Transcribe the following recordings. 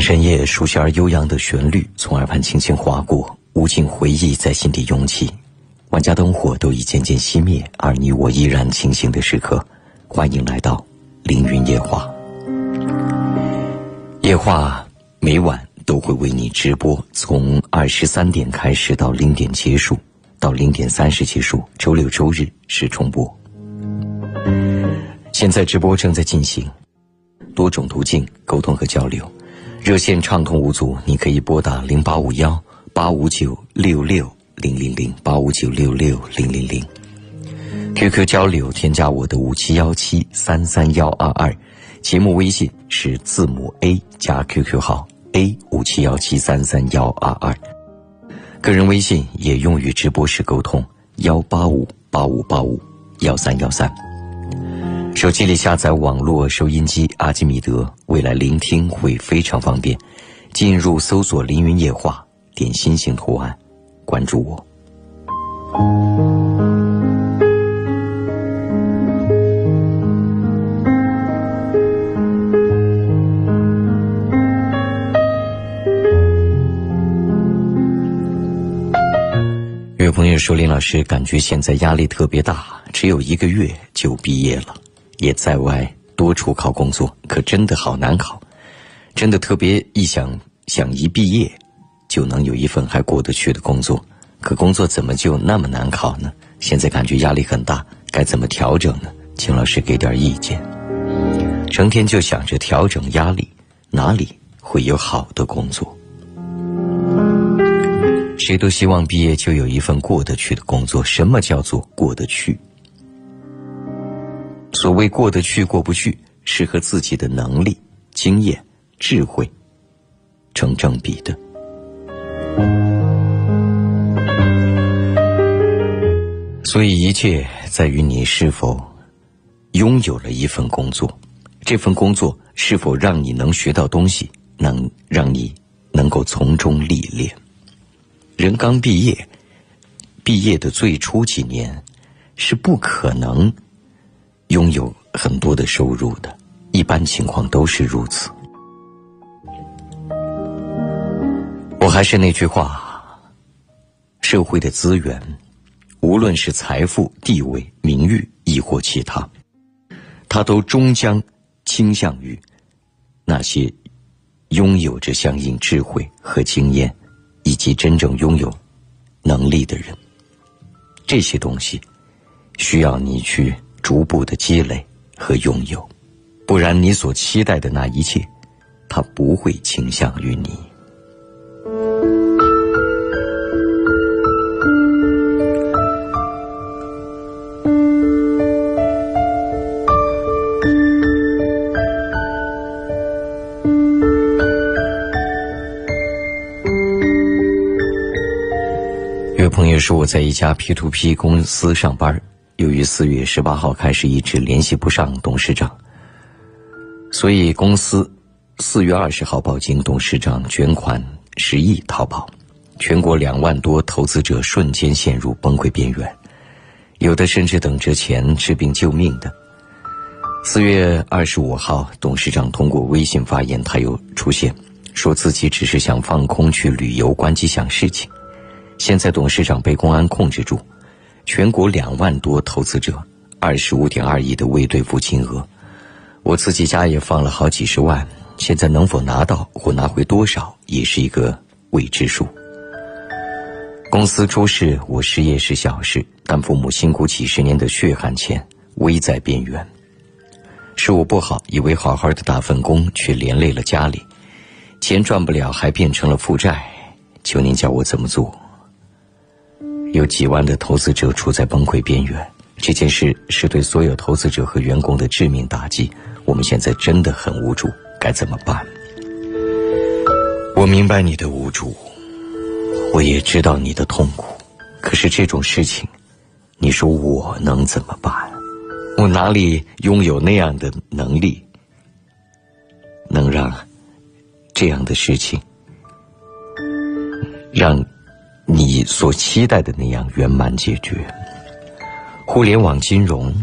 深夜，熟悉而悠扬的旋律从耳畔轻轻划过，无尽回忆在心底涌起。万家灯火都已渐渐熄灭，而你我依然清醒的时刻。欢迎来到凌云夜话。夜话每晚都会为你直播，从二十三点开始到零点结束，到零点三十结束。周六周日是重播。现在直播正在进行，多种途径沟通和交流。热线畅通无阻，你可以拨打零八五幺八五九六六零零零八五九六六零零零。QQ 交流，添加我的五七幺七三三幺二二，节目微信是字母 A 加 QQ 号 A 五七幺七三三幺二二，个人微信也用于直播时沟通幺八五八五八五幺三幺三。手机里下载网络收音机阿基米德，未来聆听会非常方便。进入搜索“凌云夜话”，点心形图案，关注我。有朋友说：“林老师，感觉现在压力特别大，只有一个月就毕业了。”也在外多处考工作，可真的好难考，真的特别一想想一毕业就能有一份还过得去的工作，可工作怎么就那么难考呢？现在感觉压力很大，该怎么调整呢？请老师给点意见。成天就想着调整压力，哪里会有好的工作？谁都希望毕业就有一份过得去的工作。什么叫做过得去？所谓过得去过不去，是和自己的能力、经验、智慧成正比的。所以一切在于你是否拥有了一份工作，这份工作是否让你能学到东西，能让你能够从中历练。人刚毕业，毕业的最初几年是不可能。拥有很多的收入的，一般情况都是如此。我还是那句话，社会的资源，无论是财富、地位、名誉，亦或其他，它都终将倾向于那些拥有着相应智慧和经验，以及真正拥有能力的人。这些东西需要你去。逐步的积累和拥有，不然你所期待的那一切，它不会倾向于你。有朋友说我在一家 P to P 公司上班。由于四月十八号开始一直联系不上董事长，所以公司四月二十号报警，董事长卷款十亿逃跑，全国两万多投资者瞬间陷入崩溃边缘，有的甚至等着钱治病救命的。四月二十五号，董事长通过微信发言，他又出现，说自己只是想放空去旅游，关机想事情。现在董事长被公安控制住。全国两万多投资者，二十五点二亿的未兑付金额，我自己家也放了好几十万，现在能否拿到或拿回多少，也是一个未知数。公司出事，我失业是小事，但父母辛苦几十年的血汗钱危在边缘。是我不好，以为好好的打份工，却连累了家里，钱赚不了，还变成了负债，求您教我怎么做？有几万的投资者处在崩溃边缘，这件事是对所有投资者和员工的致命打击。我们现在真的很无助，该怎么办？我明白你的无助，我也知道你的痛苦。可是这种事情，你说我能怎么办？我哪里拥有那样的能力，能让这样的事情让？你所期待的那样圆满解决。互联网金融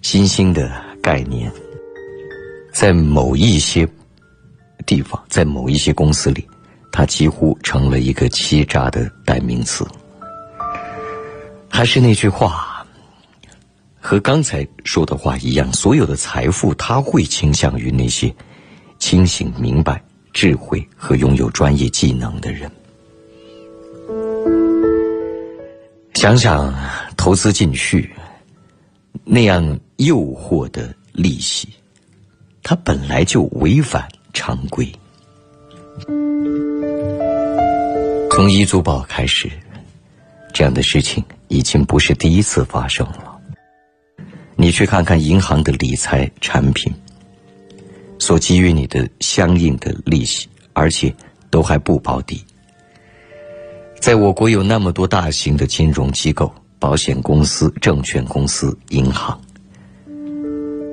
新兴的概念，在某一些地方，在某一些公司里，它几乎成了一个欺诈的代名词。还是那句话，和刚才说的话一样，所有的财富，它会倾向于那些清醒、明白、智慧和拥有专业技能的人。想想投资进去那样诱惑的利息，它本来就违反常规。从一租宝开始，这样的事情。已经不是第一次发生了。你去看看银行的理财产品，所给予你的相应的利息，而且都还不保底。在我国有那么多大型的金融机构、保险公司、证券公司、银行，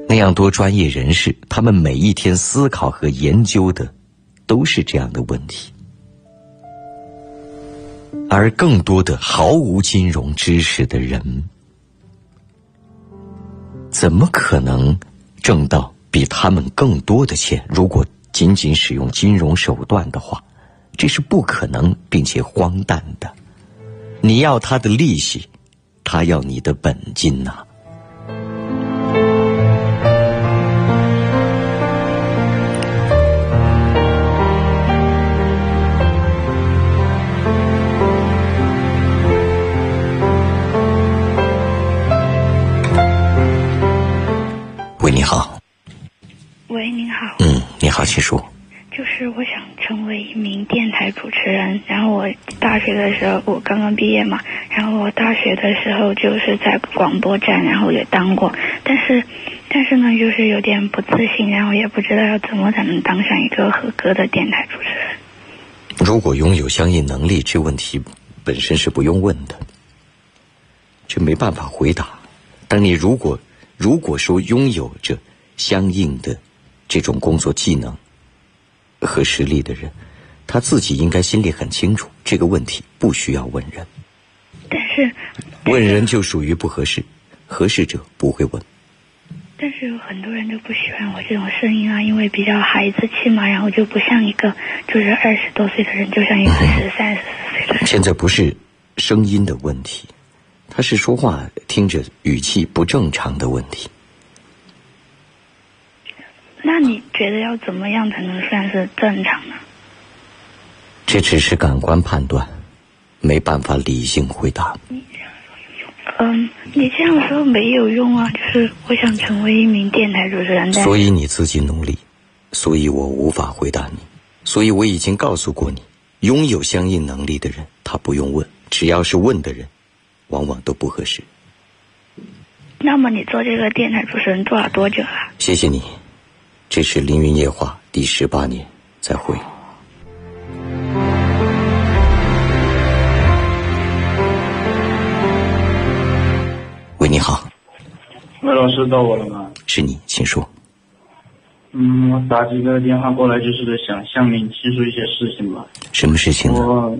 那样多专业人士，他们每一天思考和研究的，都是这样的问题。而更多的毫无金融知识的人，怎么可能挣到比他们更多的钱？如果仅仅使用金融手段的话，这是不可能并且荒诞的。你要他的利息，他要你的本金呐。喂你好，喂，您好。嗯，你好，请说。就是我想成为一名电台主持人，然后我大学的时候我刚刚毕业嘛，然后我大学的时候就是在广播站，然后也当过，但是，但是呢，就是有点不自信，然后也不知道要怎么才能当上一个合格的电台主持人。如果拥有相应能力，这问题本身是不用问的，这没办法回答。但你如果。如果说拥有着相应的这种工作技能和实力的人，他自己应该心里很清楚这个问题，不需要问人。但是问人就属于不合适，合适者不会问。但是有很多人就不喜欢我这种声音啊，因为比较孩子气嘛，然后就不像一个就是二十多岁的人，就像一个十三十四岁的人。现在不是声音的问题。他是说话听着语气不正常的问题。那你觉得要怎么样才能算是正常呢？这只是感官判断，没办法理性回答。嗯，你这样说没有用啊！就是我想成为一名电台主持人，所以你自己努力，所以我无法回答你。所以我已经告诉过你，拥有相应能力的人，他不用问，只要是问的人。往往都不合适。那么你做这个电台主持人做了多久了？谢谢你，这是《凌云夜话》第十八年，再会。喂，你好。魏老师到我了吗？是你，请说。嗯，我打几个电话过来，就是想向您倾诉一些事情吧。什么事情呢？我，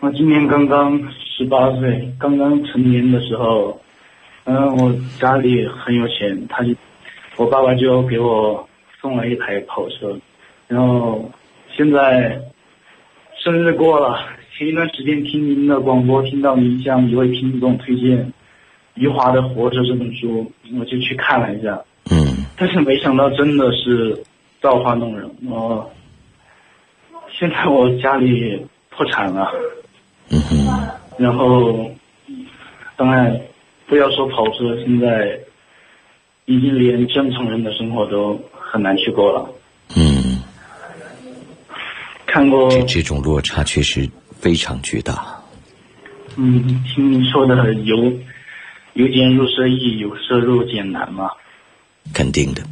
我今年刚刚。十八岁刚刚成年的时候，嗯，我家里很有钱，他就我爸爸就给我送了一台跑车，然后现在生日过了，前一段时间听您的广播，听到您向一位听众推荐余华的《活着》这本书，我就去看了一下，嗯，但是没想到真的是造化弄人，我现在我家里破产了，嗯哼。然后，当然，不要说跑车，现在已经连正常人的生活都很难去过了。嗯，看过这种落差确实非常巨大。嗯，听你说的由由俭入奢易，由奢入俭难嘛？肯定的。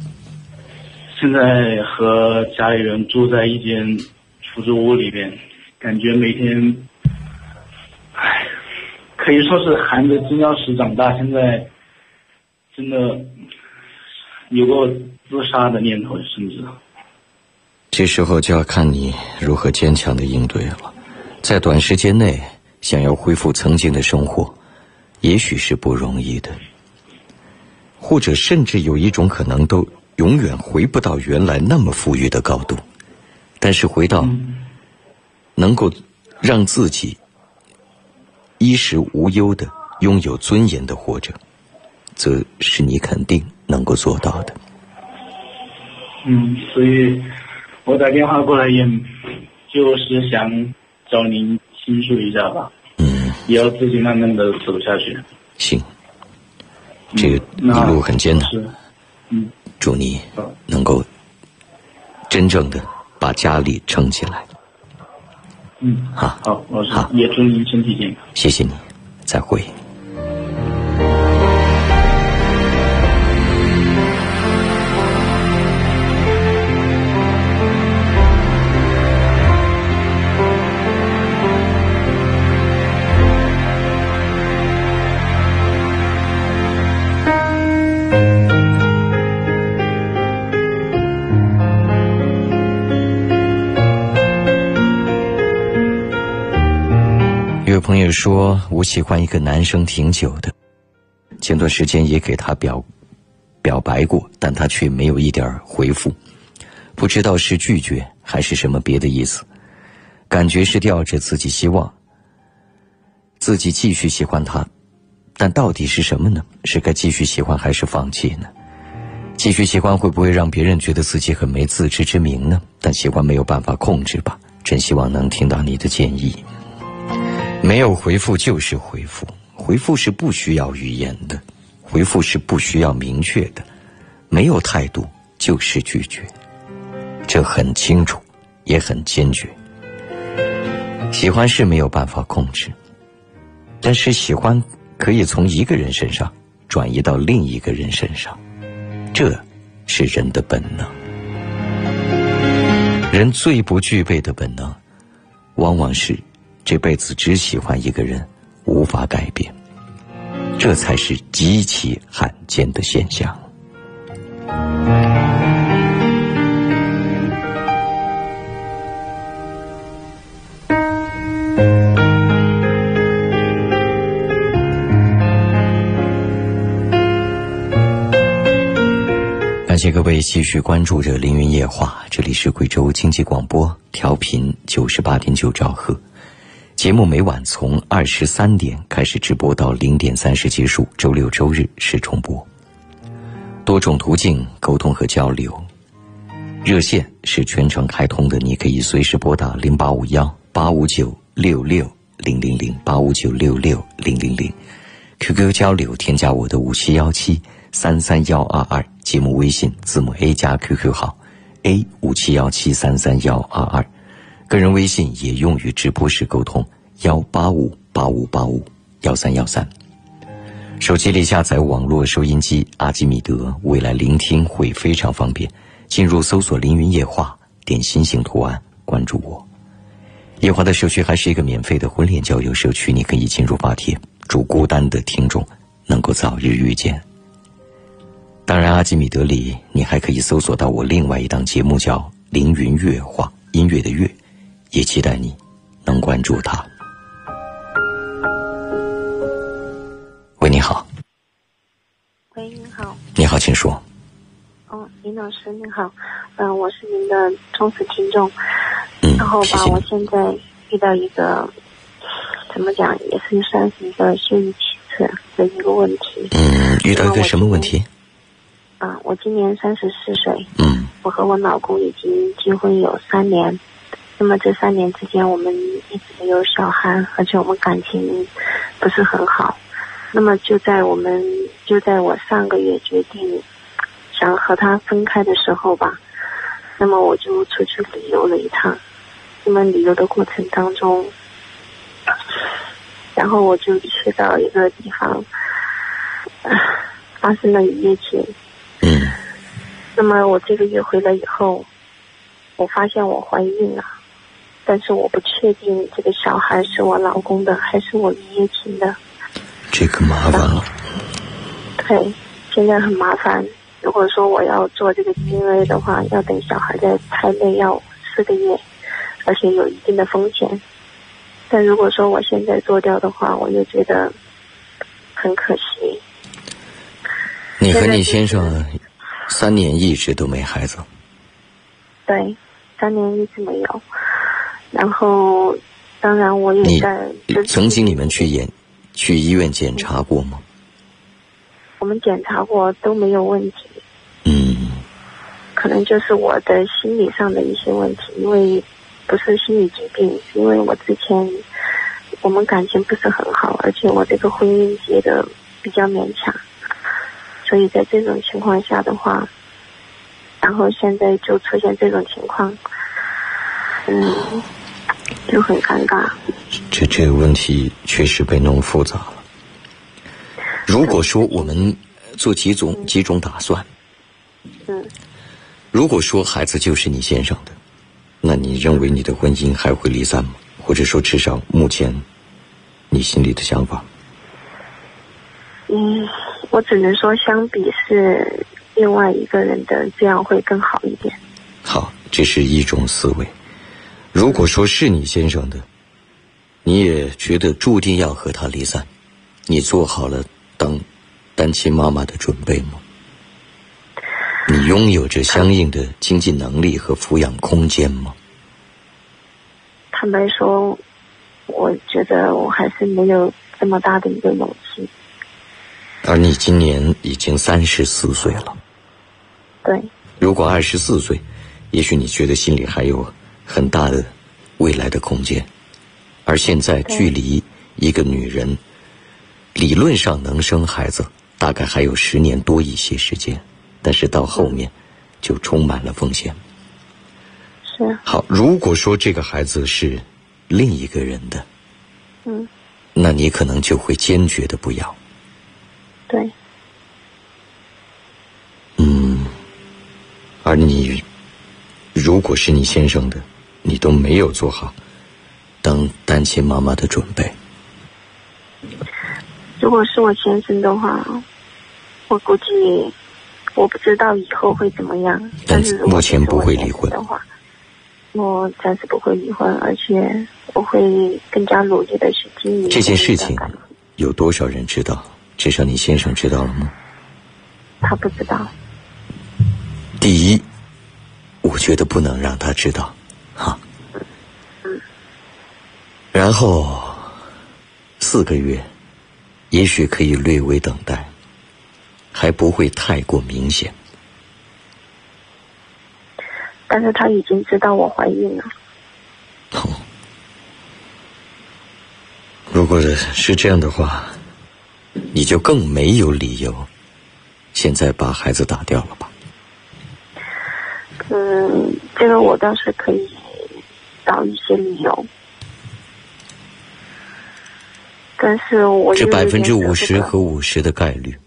现在和家里人住在一间出租屋里边，感觉每天。唉可以说是含着金钥匙长大，现在真的有过自杀的念头，甚至。这时候就要看你如何坚强的应对了。在短时间内想要恢复曾经的生活，也许是不容易的。或者甚至有一种可能，都永远回不到原来那么富裕的高度。但是回到能够让自己衣食无忧的、拥有尊严的活着，则是你肯定能够做到的。嗯，所以我打电话过来也就是想找您倾诉一下吧。嗯，也要自己慢慢的走下去。行，这个一路很艰难。是，嗯，祝你能够真正的把家里撑起来。嗯，好，好，老师好，也祝您身体健康。谢谢你，再会。朋友说，我喜欢一个男生挺久的，前段时间也给他表表白过，但他却没有一点回复，不知道是拒绝还是什么别的意思，感觉是吊着自己希望自己继续喜欢他，但到底是什么呢？是该继续喜欢还是放弃呢？继续喜欢会不会让别人觉得自己很没自知之明呢？但喜欢没有办法控制吧？真希望能听到你的建议。没有回复就是回复，回复是不需要语言的，回复是不需要明确的，没有态度就是拒绝，这很清楚，也很坚决。喜欢是没有办法控制，但是喜欢可以从一个人身上转移到另一个人身上，这是人的本能。人最不具备的本能，往往是。这辈子只喜欢一个人，无法改变，这才是极其罕见的现象。感谢各位继续关注着《凌云夜话》，这里是贵州经济广播，调频九十八点九兆赫。节目每晚从二十三点开始直播到零点三十结束，周六周日是重播。多种途径沟通和交流，热线是全程开通的，你可以随时拨打零八五幺八五九六六零零零八五九六六零零零。QQ 交流，添加我的五七幺七三三幺二二，节目微信字母 A 加 QQ 号 A 五七幺七三三幺二二。个人微信也用于直播时沟通，幺八五八五八五幺三幺三。手机里下载网络收音机阿基米德，未来聆听会非常方便。进入搜索“凌云夜话”，点心形图案关注我。夜话的社区还是一个免费的婚恋交友社区，你可以进入发帖，祝孤单的听众能够早日遇见。当然，阿基米德里你还可以搜索到我另外一档节目，叫《凌云乐话》，音乐的乐。也期待你能关注他。喂，你好。喂，你好。你好，请说。哦，林老师您好，嗯，我是您的忠实听众。嗯，然后吧，我现在遇到一个怎么讲，也是算是一个羞于启齿的一个问题。嗯，遇到一个什么问题？啊，我今年三十四岁。嗯。我和我老公已经结婚有三年。那么这三年之间，我们一直没有小孩，而且我们感情不是很好。那么就在我们就在我上个月决定想和他分开的时候吧，那么我就出去旅游了一趟。那么旅游的过程当中，然后我就去到一个地方，发生了一夜情。嗯。那么我这个月回来以后，我发现我怀孕了。但是我不确定这个小孩是我老公的还是我一夜情的，这个麻烦了。对，现在很麻烦。如果说我要做这个 DNA 的话，要等小孩在胎内要四个月，而且有一定的风险。但如果说我现在做掉的话，我又觉得很可惜。你和你先生三年一直都没孩子。对。三年一直没有。然后，当然我也在。曾经你们去验，去医院检查过吗？我们检查过都没有问题。嗯。可能就是我的心理上的一些问题，因为不是心理疾病，因为我之前我们感情不是很好，而且我这个婚姻结的比较勉强，所以在这种情况下的话，然后现在就出现这种情况，嗯。就很尴尬。这这个问题确实被弄复杂了。如果说我们做几种几种打算，嗯，如果说孩子就是你先生的，那你认为你的婚姻还会离散吗？或者说，至少目前你心里的想法？嗯，我只能说，相比是另外一个人的，这样会更好一点。好，这是一种思维。如果说是你先生的，你也觉得注定要和他离散，你做好了当单亲妈妈的准备吗？你拥有着相应的经济能力和抚养空间吗？坦白说，我觉得我还是没有这么大的一个勇气。而你今年已经三十四岁了。对。如果二十四岁，也许你觉得心里还有。很大的未来的空间，而现在距离一个女人理论上能生孩子，大概还有十年多一些时间，但是到后面就充满了风险。是。好，如果说这个孩子是另一个人的，嗯，那你可能就会坚决的不要。对。嗯，而你如果是你先生的。你都没有做好当单亲妈妈的准备。如果是我先生的话，我估计我不知道以后会怎么样。但是目前不会离婚的话，我暂时不会离婚，而且我会更加努力的去经营这件事情。有多少人知道？至少你先生知道了吗？他不知道。第一，我觉得不能让他知道。好，然后四个月，也许可以略微等待，还不会太过明显。但是他已经知道我怀孕了。如果是这样的话，你就更没有理由现在把孩子打掉了吧？嗯，这个我倒是可以。找一些理由，但是我这百分之五十和五十的概率，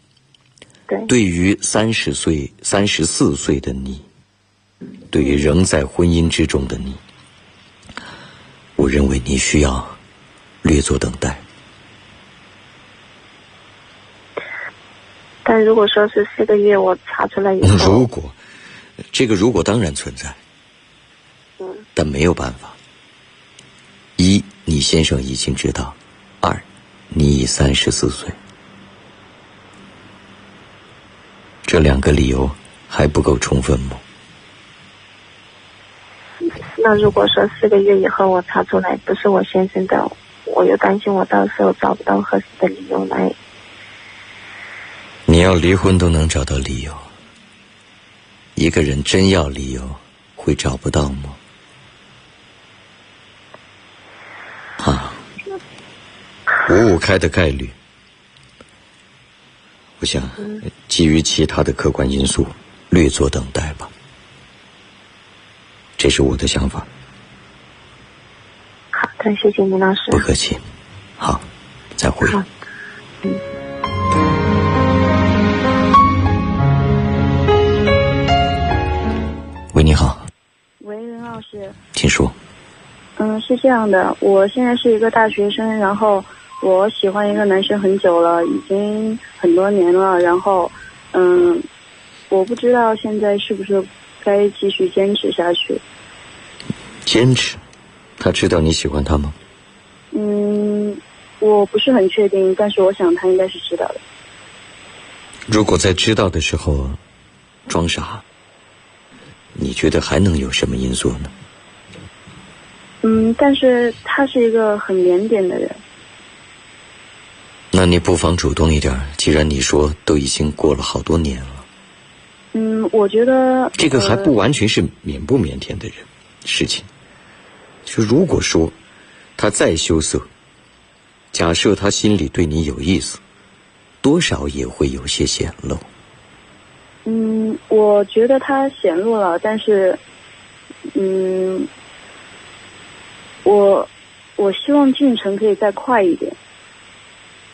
对，对于三十岁、三十四岁的你，对于仍在婚姻之中的你，我认为你需要略作等待。但如果说是四个月，我查出来以后，如果这个如果当然存在。但没有办法。一，你先生已经知道；二，你已三十四岁。这两个理由还不够充分吗？那如果说四个月以后我查出来不是我先生的，我又担心我到时候找不到合适的理由来。你要离婚都能找到理由，一个人真要理由，会找不到吗？啊，五五开的概率，我想基于其他的客观因素，略作等待吧。这是我的想法。好的，谢谢林老师。不客气。好，再会。嗯。喂，你好。喂，林老师。请说。嗯，是这样的，我现在是一个大学生，然后我喜欢一个男生很久了，已经很多年了，然后，嗯，我不知道现在是不是该继续坚持下去。坚持？他知道你喜欢他吗？嗯，我不是很确定，但是我想他应该是知道的。如果在知道的时候装傻，你觉得还能有什么因素呢？嗯，但是他是一个很腼腆的人。那你不妨主动一点，既然你说都已经过了好多年了。嗯，我觉得这个还不完全是腼不腼腆的人事情。就如果说他再羞涩，假设他心里对你有意思，多少也会有些显露。嗯，我觉得他显露了，但是，嗯，我我希望进程可以再快一点。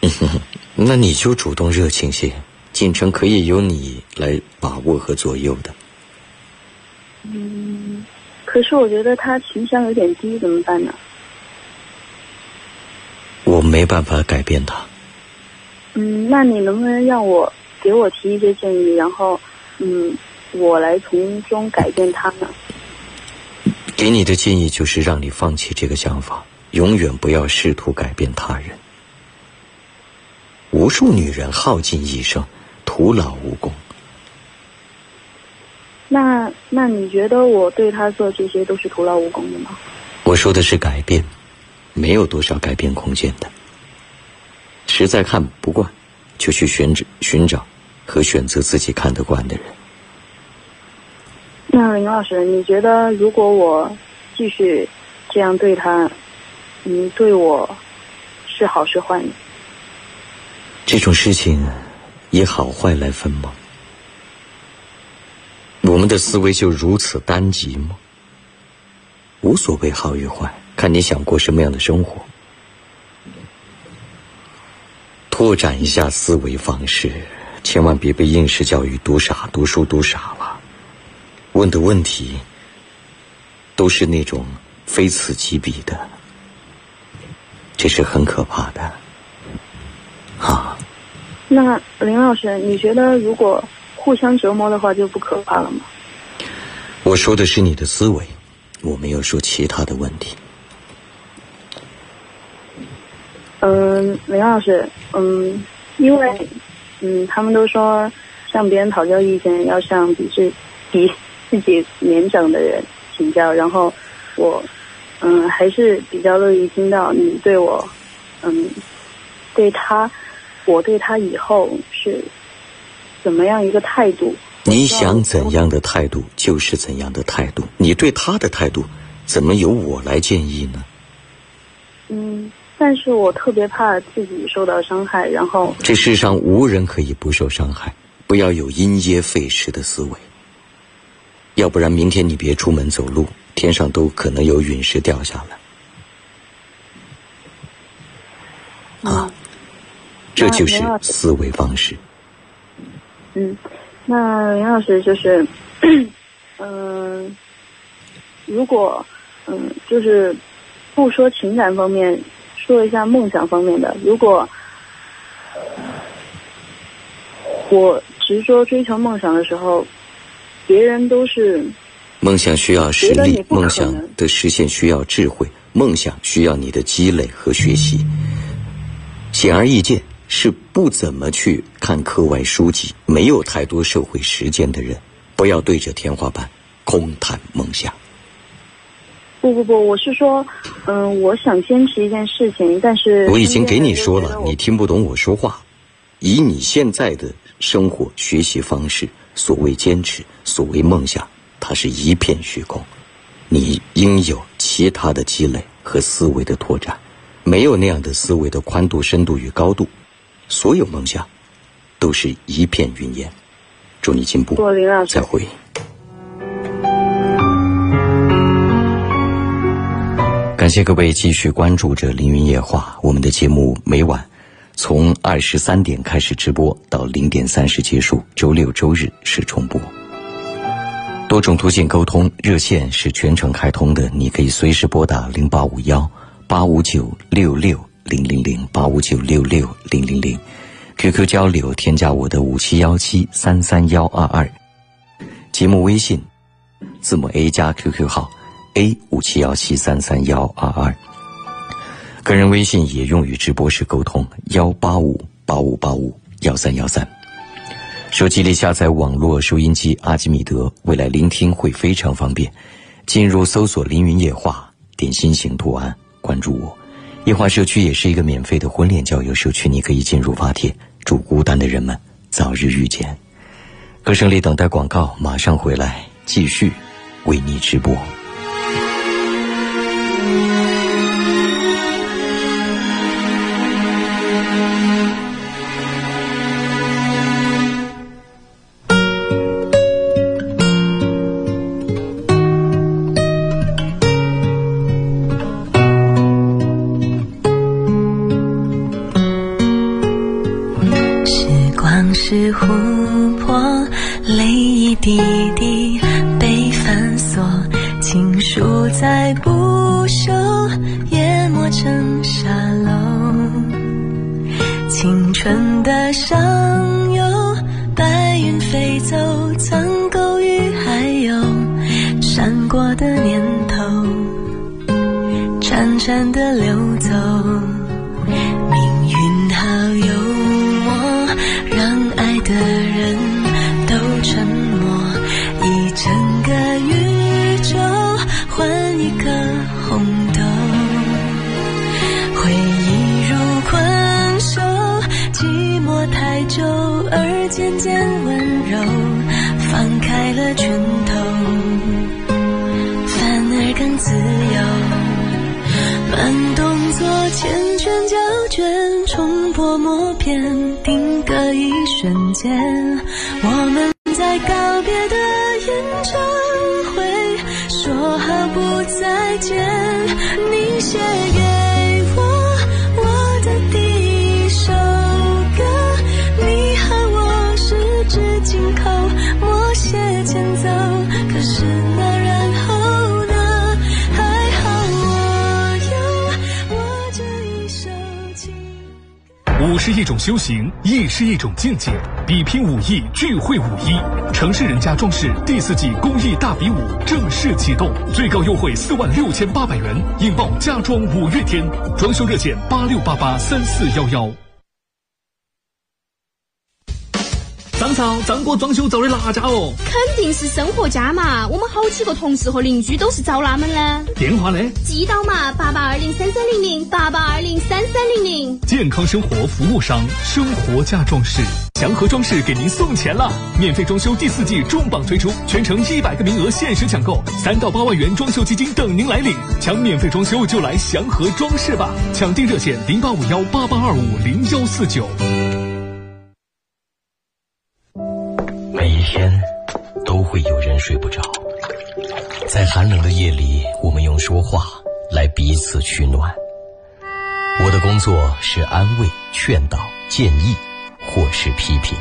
那你就主动热情些，进程可以由你来把握和左右的。嗯，可是我觉得他情商有点低，怎么办呢？我没办法改变他。嗯，那你能不能让我给我提一些建议，然后，嗯，我来从中改变他呢？给你的建议就是让你放弃这个想法，永远不要试图改变他人。无数女人耗尽一生，徒劳无功。那那你觉得我对他做这些都是徒劳无功的吗？我说的是改变，没有多少改变空间的。实在看不惯，就去寻找寻找和选择自己看得惯的人。那林老师，你觉得如果我继续这样对他，你对我是好是坏呢？这种事情以好坏来分吗？我们的思维就如此单极吗？无所谓好与坏，看你想过什么样的生活。拓展一下思维方式，千万别被应试教育读傻、读书读傻了。问的问题都是那种非此即彼的，这是很可怕的。啊，那林老师，你觉得如果互相折磨的话，就不可怕了吗？我说的是你的思维，我没有说其他的问题。嗯，林老师，嗯，因为，嗯，他们都说向别人讨教意见要向比自比自己年长的人请教，然后我，嗯，还是比较乐意听到你对我，嗯，对他，我对他以后是怎么样一个态度？你想怎样的态度就是怎样的态度，你对他的态度怎么由我来建议呢？嗯。但是我特别怕自己受到伤害，然后这世上无人可以不受伤害，不要有因噎废食的思维，要不然明天你别出门走路，天上都可能有陨石掉下来。啊，这就是思维方式。嗯，那林老师就是，嗯，如果嗯，就是不说情感方面。说一下梦想方面的。如果我执着追求梦想的时候，别人都是梦想需要实力，梦想的实现需要智慧，梦想需要你的积累和学习。显而易见，是不怎么去看课外书籍、没有太多社会实践的人，不要对着天花板空谈梦想。不不不，我是说，嗯，我想坚持一件事情，但是我已经给你说了，你听不懂我说话。以你现在的生活学习方式，所谓坚持，所谓梦想，它是一片虚空。你应有其他的积累和思维的拓展，没有那样的思维的宽度、深度与高度，所有梦想都是一片云烟。祝你进步，再会。感谢各位继续关注着《凌云夜话》，我们的节目每晚从二十三点开始直播到零点三十结束，周六周日是重播。多种途径沟通，热线是全程开通的，你可以随时拨打零八五幺八五九六六零零零八五九六六零零零，QQ 交流添加我的五七幺七三三幺二二，节目微信字母 A 加 QQ 号。A 五七幺七三三幺二二，个人微信也用于直播时沟通，幺八五八五八五幺三幺三。手机里下载网络收音机阿基米德，未来聆听会非常方便。进入搜索“凌云夜话”，点心形图案，关注我。夜话社区也是一个免费的婚恋交友社区，你可以进入发帖，祝孤单的人们早日遇见。歌声里等待广告，马上回来继续为你直播。在不朽，淹没成沙漏。青春的上游，白云飞走，苍狗与海鸥，闪过的念头，潺潺的流走。瞬间我们一种修行亦是一种境界，比拼武艺，聚会武艺。城市人家装饰第四季公益大比武正式启动，最高优惠四万六千八百元，引爆家装五月天，装修热线八六八八三四幺幺。张嫂，张哥装修找的哪家哦？肯定是生活家嘛，我们好几个同事和邻居都是找他们的。电话呢？记到嘛，八八二零三三零零，八八二零三三零零。健康生活服务商，生活家装饰，祥和装饰给您送钱了，免费装修第四季重磅推出，全程一百个名额限时抢购，三到八万元装修基金等您来领，抢免费装修就来祥和装饰吧，抢订热线零八五幺八八二五零幺四九。天都会有人睡不着，在寒冷的夜里，我们用说话来彼此取暖。我的工作是安慰、劝导、建议，或是批评。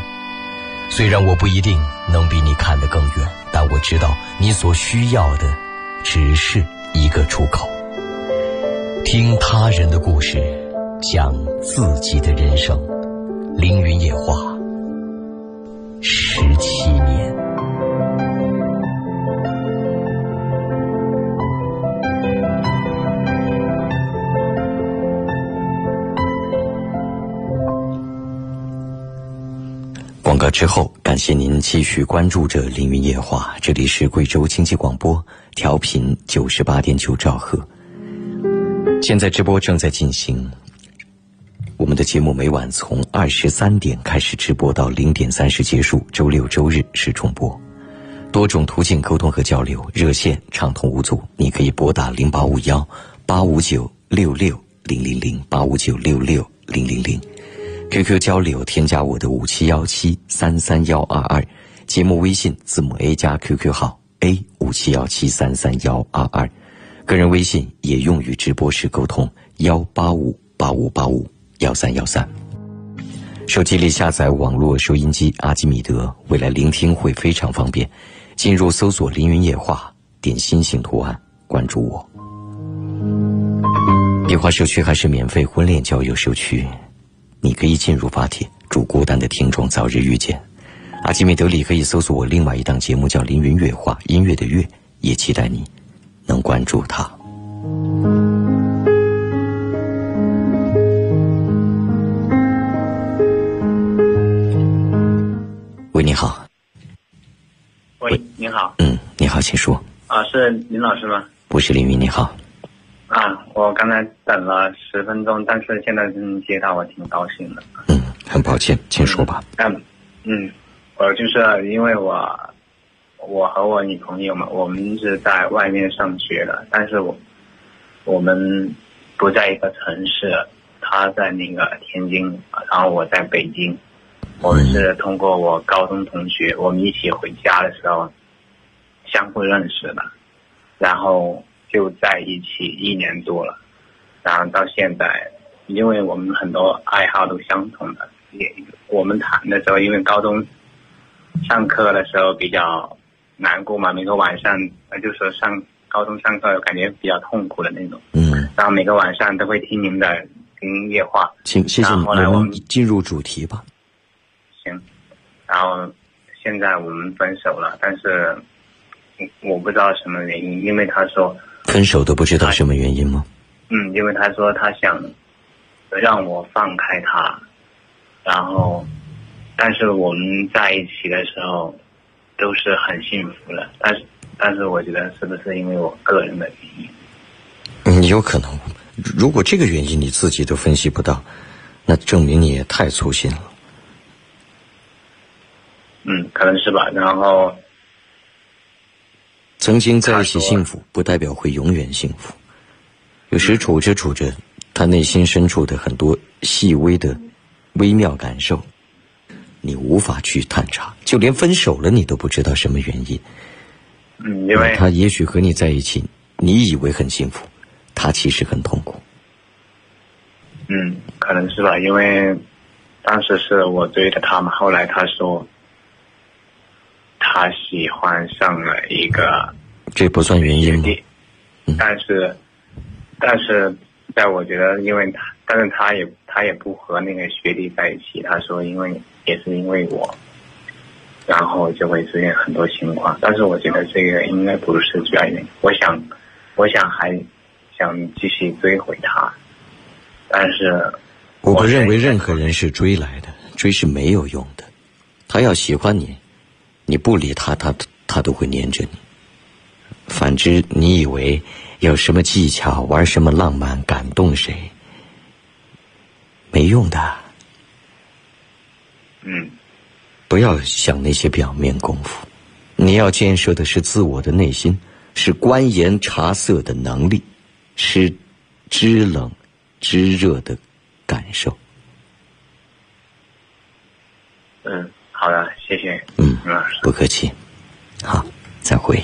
虽然我不一定能比你看得更远，但我知道你所需要的只是一个出口。听他人的故事，讲自己的人生。凌云夜话。十七年，广告之后，感谢您继续关注着《凌云夜话》，这里是贵州经济广播，调频九十八点九兆赫，现在直播正在进行。我们的节目每晚从二十三点开始直播到零点三十结束，周六周日是重播。多种途径沟通和交流，热线畅通无阻，你可以拨打零八五幺八五九六六零零零八五九六六零零零，QQ 交流添加我的五七幺七三三幺二二，节目微信字母 A 加 QQ 号 A 五七幺七三三幺二二，个人微信也用于直播时沟通幺八五八五八五。幺三幺三，手机里下载网络收音机阿基米德，未来聆听会非常方便。进入搜索“凌云夜话”，点心形图案，关注我。夜话社区还是免费婚恋交友社区，你可以进入发帖，祝孤单的听众早日遇见。阿基米德里可以搜索我另外一档节目叫“凌云乐话”，音乐的乐，也期待你能关注它。喂，你好。喂，你好。嗯，你好，请说。啊，是林老师吗？不是林云，你好。啊，我刚才等了十分钟，但是现在能接到，我挺高兴的。嗯，很抱歉，请说吧。嗯嗯，我就是因为我我和我女朋友嘛，我们是在外面上学的，但是我我们不在一个城市，她在那个天津，然后我在北京。我们是通过我高中同学，我们一起回家的时候相互认识的，然后就在一起一年多了，然后到现在，因为我们很多爱好都相同的，也我们谈的时候，因为高中上课的时候比较难过嘛，每个晚上就是上高中上课感觉比较痛苦的那种，嗯，然后每个晚上都会听您的音乐话，请谢谢你，我们进入主题吧。行，然后现在我们分手了，但是我不知道什么原因，因为他说分手都不知道什么原因吗？嗯，因为他说他想让我放开他，然后但是我们在一起的时候都是很幸福的，但是但是我觉得是不是因为我个人的原因？嗯，有可能。如果这个原因你自己都分析不到，那证明你也太粗心了。嗯，可能是吧。然后，曾经在一起幸福，不代表会永远幸福。有时处着处着，他内心深处的很多细微的、微妙感受，你无法去探查。就连分手了，你都不知道什么原因。嗯，因为他也许和你在一起，你以为很幸福，他其实很痛苦。嗯，可能是吧。因为当时是我追的他嘛，后来他说。他喜欢上了一个，这不算原因吗？但是，但是，在我觉得，因为他，但是他也他也不和那个学弟在一起。他说，因为也是因为我，然后就会出现很多情况。但是我觉得这个应该不是主要原因。我想，我想还想继续追回他，但是，我不认为任何人是追来的，追是没有用的。他要喜欢你。你不理他，他他都会黏着你。反之，你以为有什么技巧，玩什么浪漫，感动谁，没用的。嗯，不要想那些表面功夫，你要建设的是自我的内心，是观颜察色的能力，是知冷知热的感受。嗯。好的，谢谢。嗯，不客气。好，再会。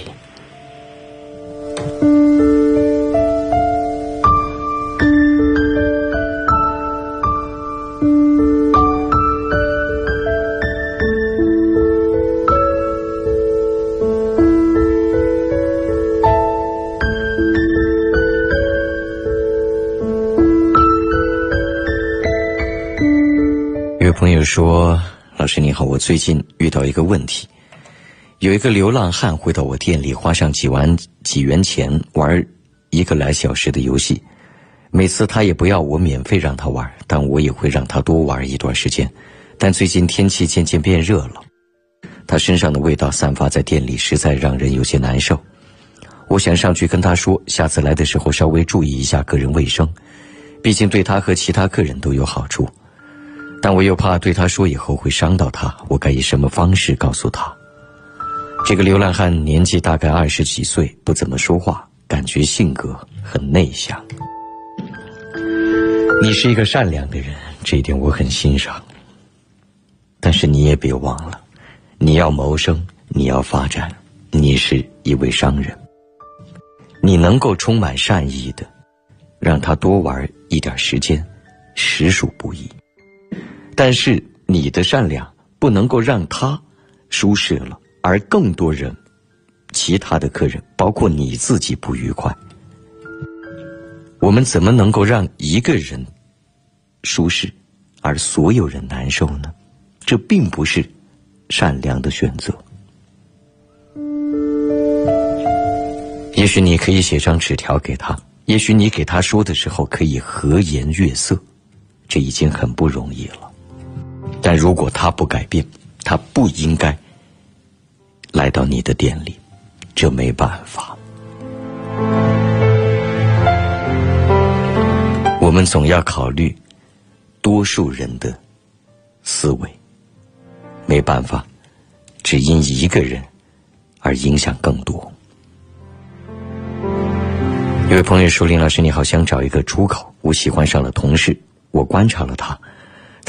有朋友说。老师你好，我最近遇到一个问题，有一个流浪汉回到我店里，花上几万几元钱玩一个来小时的游戏，每次他也不要我免费让他玩，但我也会让他多玩一段时间。但最近天气渐渐变热了，他身上的味道散发在店里，实在让人有些难受。我想上去跟他说，下次来的时候稍微注意一下个人卫生，毕竟对他和其他客人都有好处。但我又怕对他说以后会伤到他，我该以什么方式告诉他？这个流浪汉年纪大概二十几岁，不怎么说话，感觉性格很内向。你是一个善良的人，这一点我很欣赏。但是你也别忘了，你要谋生，你要发展，你是一位商人。你能够充满善意的，让他多玩一点时间，实属不易。但是你的善良不能够让他舒适了，而更多人、其他的客人，包括你自己不愉快。我们怎么能够让一个人舒适，而所有人难受呢？这并不是善良的选择。也许你可以写张纸条给他，也许你给他说的时候可以和颜悦色，这已经很不容易了。但如果他不改变，他不应该来到你的店里，这没办法。我们总要考虑多数人的思维，没办法，只因一个人而影响更多。有位朋友说：“林老师你好，想找一个出口。我喜欢上了同事，我观察了他，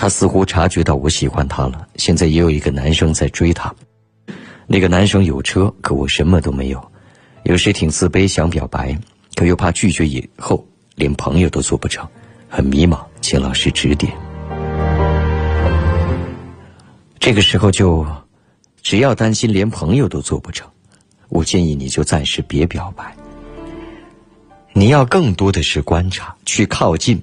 他似乎察觉到我喜欢他了。现在也有一个男生在追他，那个男生有车，可我什么都没有。有时挺自卑，想表白，可又怕拒绝以后连朋友都做不成，很迷茫，请老师指点。这个时候就，只要担心连朋友都做不成，我建议你就暂时别表白。”你要更多的是观察，去靠近，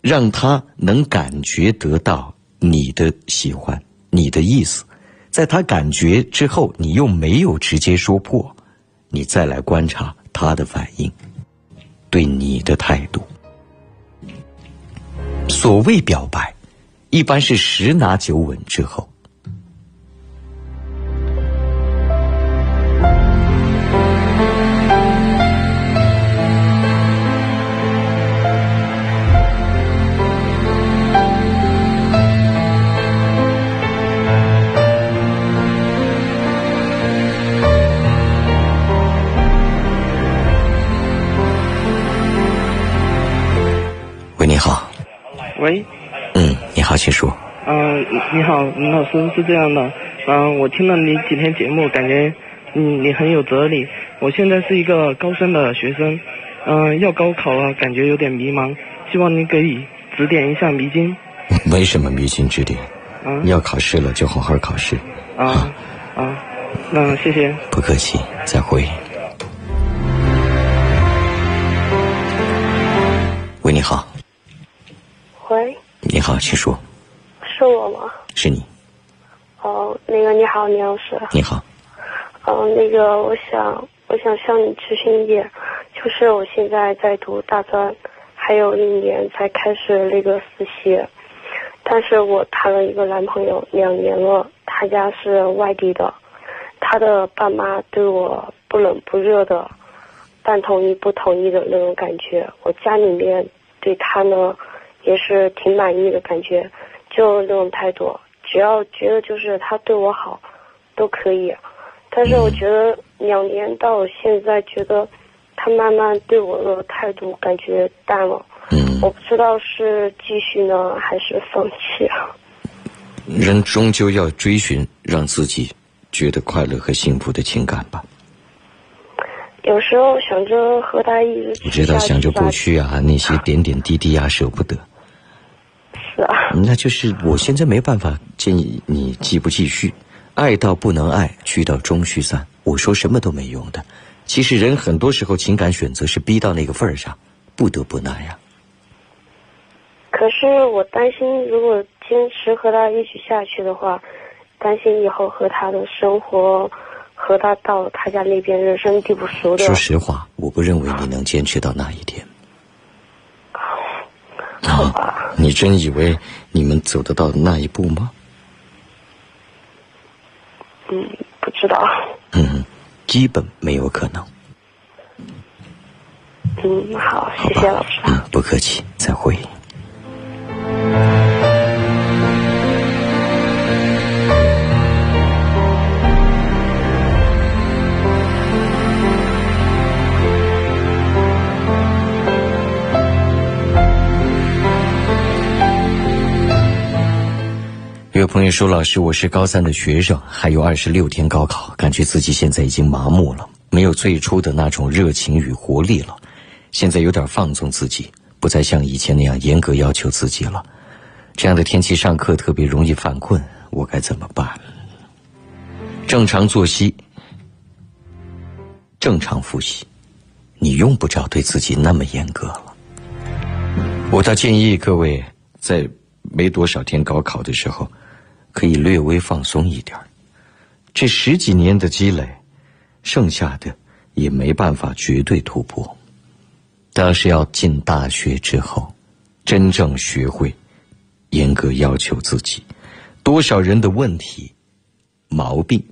让他能感觉得到你的喜欢，你的意思，在他感觉之后，你又没有直接说破，你再来观察他的反应，对你的态度。所谓表白，一般是十拿九稳之后。你好，林老师是这样的，嗯，我听了你几天节目，感觉，嗯，你很有哲理。我现在是一个高三的学生，嗯，要高考了，感觉有点迷茫，希望你可以指点一下迷津。没什么迷津指点，啊，要考试了就好好考试。啊啊，那谢谢。不客气，再会。喂，你好。喂，你好，请说。是我吗？是你。哦，那个你好，李老师。你好。嗯，那个我想，我想向你咨询一点，就是我现在在读大专，还有一年才开始那个实习，但是我谈了一个男朋友两年了，他家是外地的，他的爸妈对我不冷不热的，半同意不同意的那种感觉，我家里面对他呢。也是挺满意的感觉，就那种态度，只要觉得就是他对我好，都可以。但是我觉得两年到现在，觉得他慢慢对我的态度感觉淡了。嗯。我不知道是继续呢，还是放弃啊？人终究要追寻让自己觉得快乐和幸福的情感吧。有时候想着和他一直。你知道，想着过去啊，那些点点滴滴啊，舍不得。是啊，那就是我现在没办法建议你继不继续，爱到不能爱，去到终须散。我说什么都没用的。其实人很多时候情感选择是逼到那个份儿上，不得不那样。可是我担心，如果坚持和他一起下去的话，担心以后和他的生活，和他到他家那边人生地不熟的。说实话，我不认为你能坚持到那一天。啊，你真以为你们走得到那一步吗？嗯，不知道。嗯，基本没有可能。嗯，好，谢谢老师。嗯，不客气，再会。有朋友说：“老师，我是高三的学生，还有二十六天高考，感觉自己现在已经麻木了，没有最初的那种热情与活力了。现在有点放纵自己，不再像以前那样严格要求自己了。这样的天气上课特别容易犯困，我该怎么办？正常作息，正常复习，你用不着对自己那么严格了。我倒建议各位在没多少天高考的时候。”可以略微放松一点这十几年的积累，剩下的也没办法绝对突破。但是要进大学之后，真正学会严格要求自己。多少人的问题，毛病、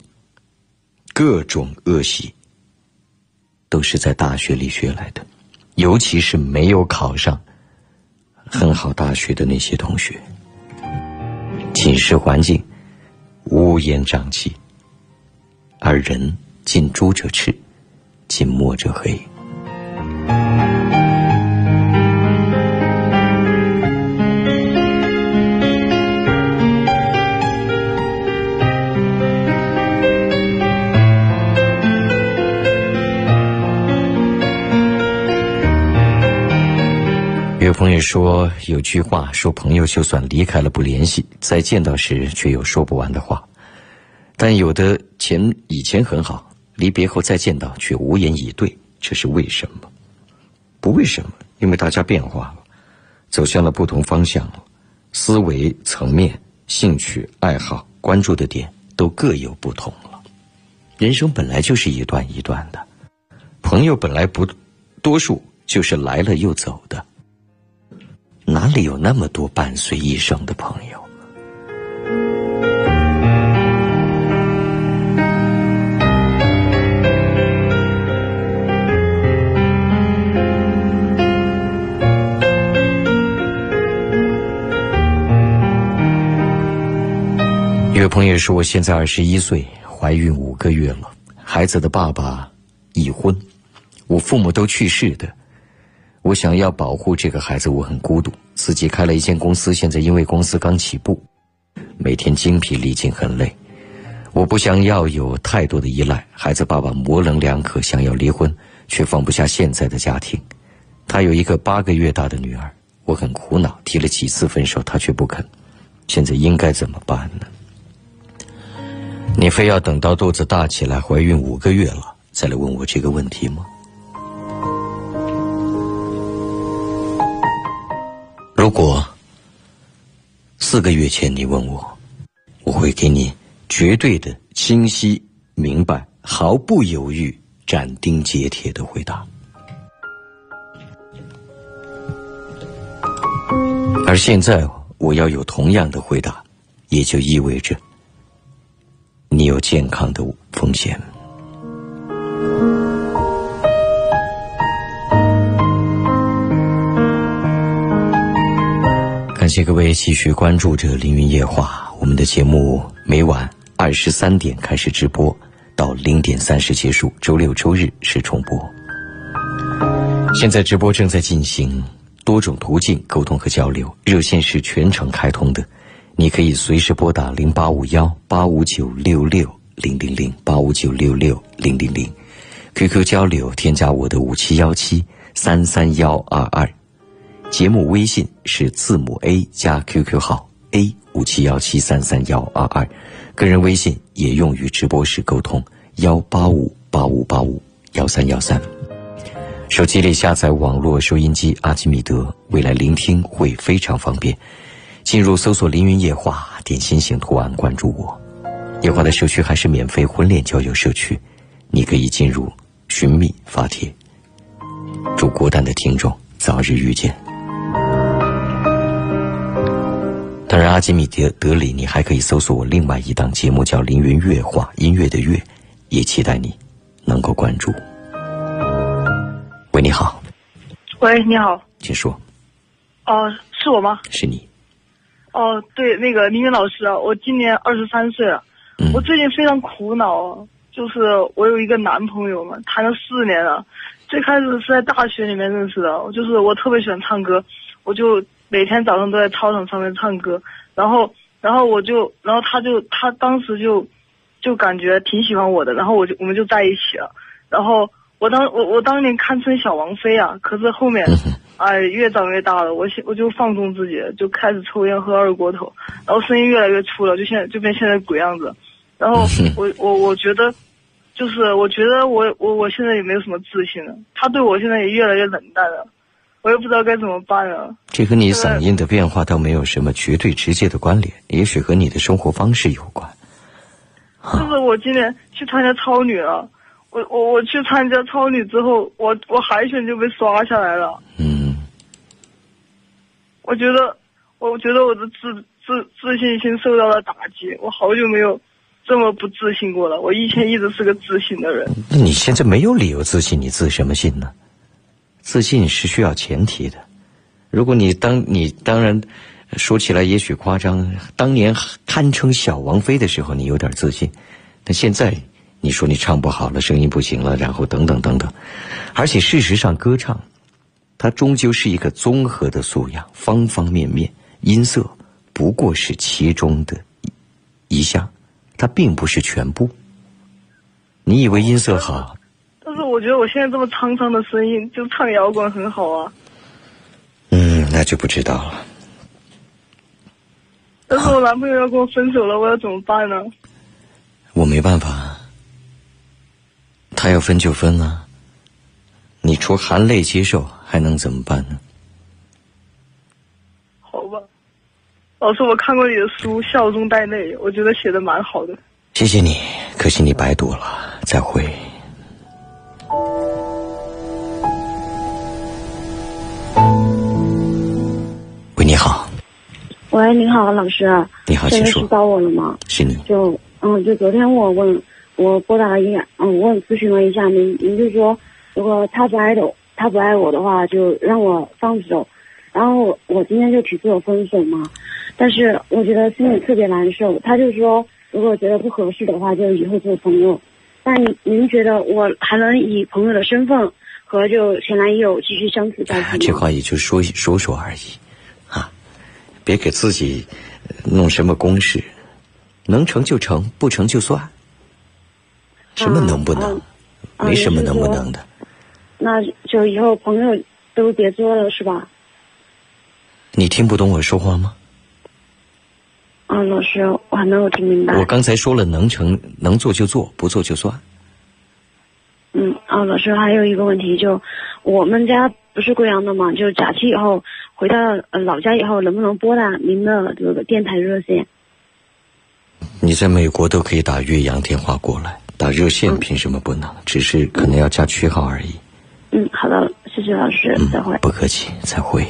各种恶习，都是在大学里学来的，尤其是没有考上很好大学的那些同学。寝室环境乌烟瘴气，而人近朱者赤，近墨者黑。朋友说，有句话说，朋友就算离开了不联系，再见到时却有说不完的话。但有的前以前很好，离别后再见到却无言以对，这是为什么？不为什么，因为大家变化了，走向了不同方向了，思维层面、兴趣爱好、关注的点都各有不同了。人生本来就是一段一段的，朋友本来不多数就是来了又走的。哪里有那么多伴随一生的朋友？一位朋友说：“我现在二十一岁，怀孕五个月了，孩子的爸爸已婚，我父母都去世的。”我想要保护这个孩子，我很孤独。自己开了一间公司，现在因为公司刚起步，每天精疲力尽，很累。我不想要有太多的依赖。孩子爸爸模棱两可，想要离婚，却放不下现在的家庭。他有一个八个月大的女儿，我很苦恼，提了几次分手，他却不肯。现在应该怎么办呢？你非要等到肚子大起来，怀孕五个月了，再来问我这个问题吗？如果四个月前你问我，我会给你绝对的、清晰、明白、毫不犹豫、斩钉截铁的回答。而现在我要有同样的回答，也就意味着你有健康的风险。感谢各位继续关注着《凌云夜话》，我们的节目每晚二十三点开始直播，到零点三十结束。周六、周日是重播。现在直播正在进行，多种途径沟通和交流，热线是全程开通的，你可以随时拨打零八五幺八五九六六零零零八五九六六零零零，QQ 交流添加我的五七幺七三三幺二二。节目微信是字母 A 加 QQ 号 A 五七幺七三三幺二二，个人微信也用于直播时沟通幺八五八五八五幺三幺三。手机里下载网络收音机阿基米德，未来聆听会非常方便。进入搜索“凌云夜话”，点心形图案关注我。夜话的社区还是免费婚恋交友社区，你可以进入寻觅发帖。祝孤单的听众早日遇见。当然，阿基米德德里，你还可以搜索我另外一档节目，叫《凌云乐话》，音乐的乐，也期待你能够关注。喂，你好。喂，你好。请说。哦，是我吗？是你。哦，对，那个凌云老师，我今年二十三岁了。嗯。我最近非常苦恼，就是我有一个男朋友嘛，谈了四年了。最开始是在大学里面认识的，就是我特别喜欢唱歌，我就。每天早上都在操场上面唱歌，然后，然后我就，然后他就，他当时就，就感觉挺喜欢我的，然后我就，我们就在一起了。然后我当，我我当年堪称小王妃啊，可是后面，哎，越长越大了，我现我就放纵自己，就开始抽烟喝二锅头，然后声音越来越粗了，就现在就变现在鬼样子。然后 我我我觉得，就是我觉得我我我现在也没有什么自信了，他对我现在也越来越冷淡了。我也不知道该怎么办啊！这和你嗓音的变化倒没有什么绝对直接的关联，也许和你的生活方式有关。就是我今年去参加超女了，我我我去参加超女之后，我我海选就被刷下来了。嗯。我觉得，我觉得我的自自自信心受到了打击。我好久没有这么不自信过了。我以前一直是个自信的人。那你现在没有理由自信，你自什么信呢？自信是需要前提的。如果你当你当然说起来也许夸张，当年堪称小王妃的时候，你有点自信，但现在你说你唱不好了，声音不行了，然后等等等等，而且事实上，歌唱它终究是一个综合的素养，方方面面，音色不过是其中的一项，它并不是全部。你以为音色好？但是我觉得我现在这么沧桑的声音，就唱摇滚很好啊。嗯，那就不知道了。但是我男朋友要跟我分手了，我要怎么办呢？我没办法，他要分就分啊。你除含泪接受，还能怎么办呢？好吧，老师，我看过你的书《笑中带泪》，我觉得写的蛮好的。谢谢你，可惜你白读了。再会。喂，你好。喂，你好，老师。你好，现请说。在是找我了吗？是你。就嗯，就昨天我问，我拨打了一嗯，问咨询了一下您，您就说，如果他不爱的，他不爱我的话，就让我放手。然后我我今天就提出了分手嘛，但是我觉得心里特别难受。他就说，如果觉得不合适的话，就以后做朋友。那您您觉得我还能以朋友的身份和就前男友继续相处下去吗？这话也就说说说而已，啊，别给自己弄什么公式，能成就成，不成就算。什么能不能？没什么能不能的。那就以后朋友都别做了，是吧？你听不懂我说话吗？啊，老师，我还没有听明白。我刚才说了，能成能做就做，不做就算。嗯，啊，老师，还有一个问题，就我们家不是贵阳的嘛，就假期以后回到呃老家以后，能不能拨打您的这个电台热线？你在美国都可以打岳阳电话过来，打热线凭什么不能？只是可能要加区号而已。嗯，好的，谢谢老师，再会。不客气，再会。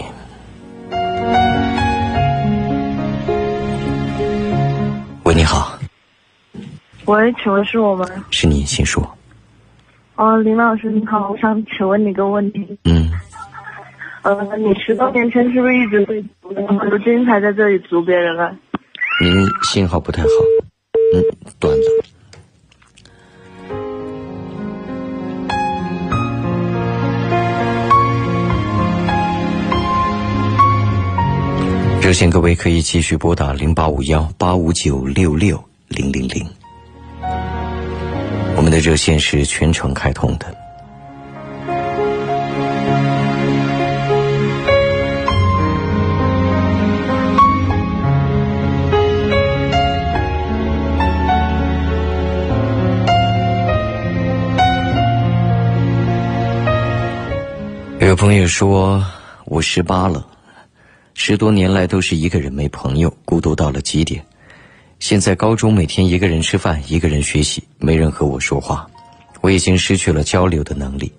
喂，你好，喂，请问是我吗？是你，请说。哦，林老师你好，我想请问你个问题。嗯。呃，你十多年前是不是一直被毒的？如今才在这里逐别人啊？您信号不太好，嗯，断了。热线各位可以继续拨打零八五幺八五九六六零零零，我们的热线是全程开通的。有朋友说我十八了。十多年来都是一个人没朋友，孤独到了极点。现在高中每天一个人吃饭，一个人学习，没人和我说话，我已经失去了交流的能力。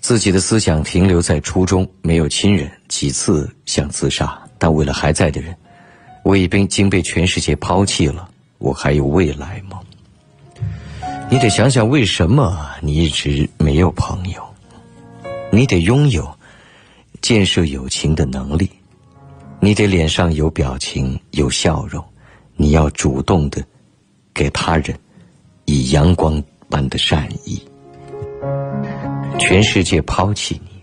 自己的思想停留在初中，没有亲人，几次想自杀，但为了还在的人，我已经被全世界抛弃了。我还有未来吗？你得想想，为什么你一直没有朋友？你得拥有建设友情的能力。你得脸上有表情，有笑容，你要主动的给他人以阳光般的善意。全世界抛弃你，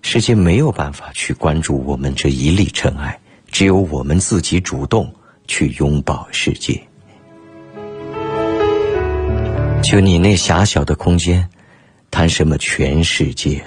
世界没有办法去关注我们这一粒尘埃，只有我们自己主动去拥抱世界。就你那狭小的空间，谈什么全世界？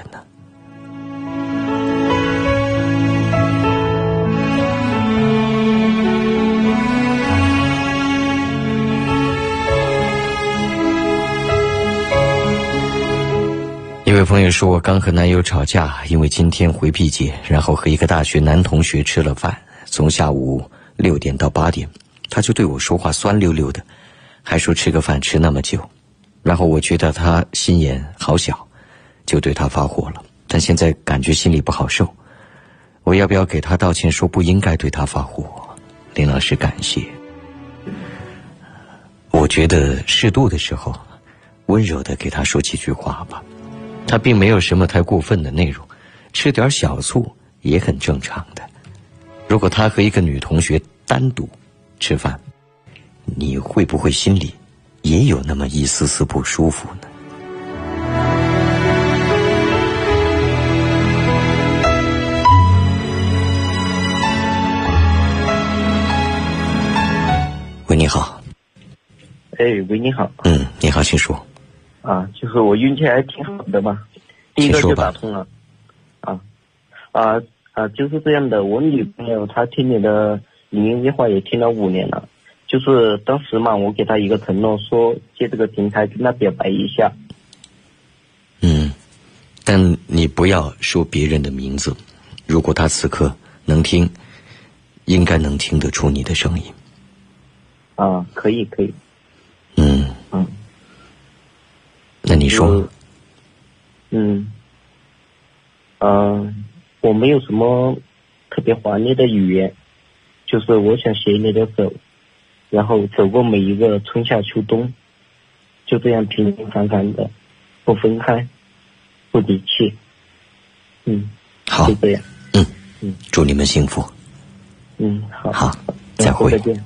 一位朋友说：“我刚和男友吵架，因为今天回毕节，然后和一个大学男同学吃了饭，从下午六点到八点，他就对我说话酸溜溜的，还说吃个饭吃那么久，然后我觉得他心眼好小，就对他发火了。但现在感觉心里不好受，我要不要给他道歉，说不应该对他发火？林老师，感谢。我觉得适度的时候，温柔的给他说几句话吧。他并没有什么太过分的内容，吃点小醋也很正常的。如果他和一个女同学单独吃饭，你会不会心里也有那么一丝丝不舒服呢？喂，你好。哎，喂，你好。嗯，你好，请说。啊，就是我运气还挺好的嘛，第一个就打通了。啊，啊啊，就是这样的。我女朋友她听你的语音电话也听了五年了，就是当时嘛，我给她一个承诺，说借这个平台跟她表白一下。嗯，但你不要说别人的名字，如果她此刻能听，应该能听得出你的声音。啊，可以，可以。嗯嗯，那你说？嗯，嗯，我没有什么特别华丽的语言，就是我想携你的手，然后走过每一个春夏秋冬，就这样平平凡凡的，不分开，不离弃。嗯，好，就这样。嗯嗯，祝你们幸福。嗯，好。好，再会。再见。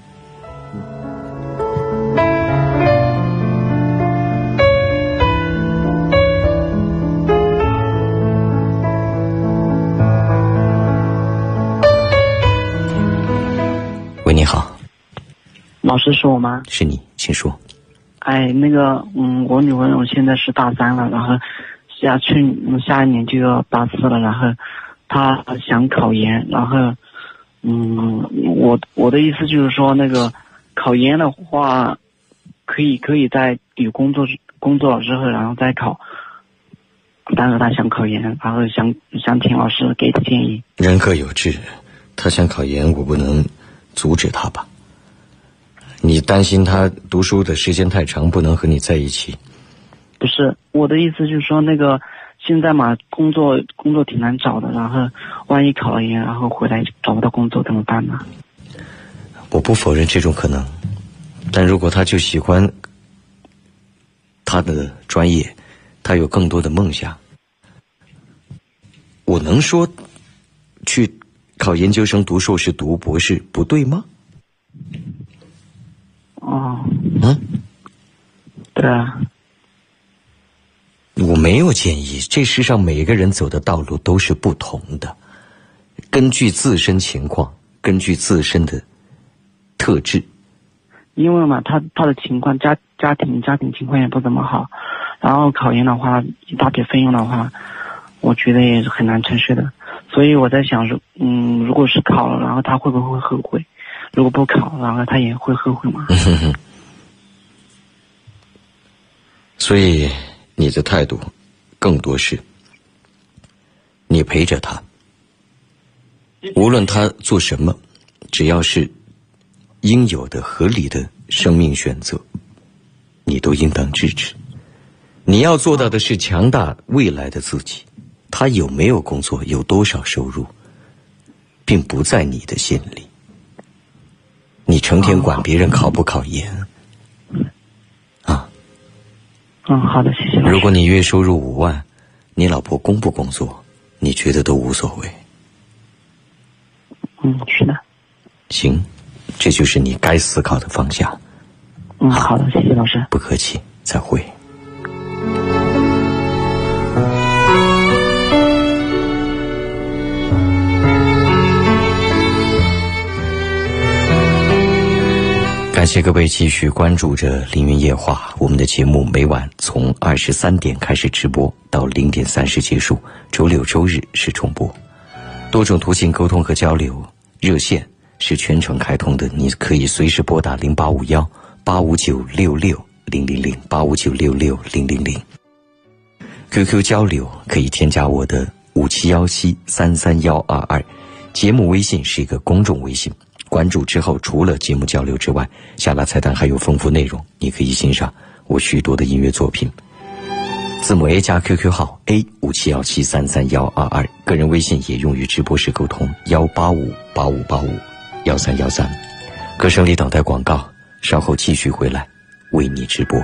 老师是我吗？是你，请说。哎，那个，嗯，我女朋友现在是大三了，然后下去嗯下一年就要大四了，然后她想考研，然后，嗯，我我的意思就是说，那个考研的话，可以可以在有工作工作了之后，然后再考。但是她想考研，然后想想听老师给的建议。人各有志，她想考研，我不能阻止她吧？你担心他读书的时间太长，不能和你在一起？不是我的意思，就是说那个现在嘛，工作工作挺难找的，然后万一考了研，然后回来找不到工作怎么办呢？我不否认这种可能，但如果他就喜欢他的专业，他有更多的梦想，我能说去考研究生、读硕士、读博士不对吗？哦，嗯，对啊，我没有建议。这世上每个人走的道路都是不同的，根据自身情况，根据自身的特质。因为嘛，他他的情况家家庭家庭情况也不怎么好，然后考研的话一大笔费用的话，我觉得也是很难承受的。所以我在想说，嗯，如果是考了，然后他会不会后悔？如果不考，然后他也会后悔吗？所以你的态度更多是，你陪着他，无论他做什么，只要是应有的、合理的生命选择，你都应当支持。你要做到的是强大未来的自己。他有没有工作，有多少收入，并不在你的心里。你成天管别人考不考研，啊？嗯，好的，谢谢。如果你月收入五万，你老婆工不工作，你觉得都无所谓。嗯，是的。行，这就是你该思考的方向。嗯，好的，谢谢老师。不客气，再会。感谢各位继续关注着《凌云夜话》，我们的节目每晚从二十三点开始直播，到零点三十结束。周六周日是重播，多种途径沟通和交流。热线是全程开通的，你可以随时拨打零八五幺八五九六六零零零八五九六六零零零。QQ 交流可以添加我的五七幺七三三幺二二，节目微信是一个公众微信。关注之后，除了节目交流之外，下拉菜单还有丰富内容，你可以欣赏我许多的音乐作品。字母 A 加 QQ 号 A 五七幺七三三幺二二，个人微信也用于直播时沟通幺八五八五八五幺三幺三。歌声里等待广告，稍后继续回来，为你直播。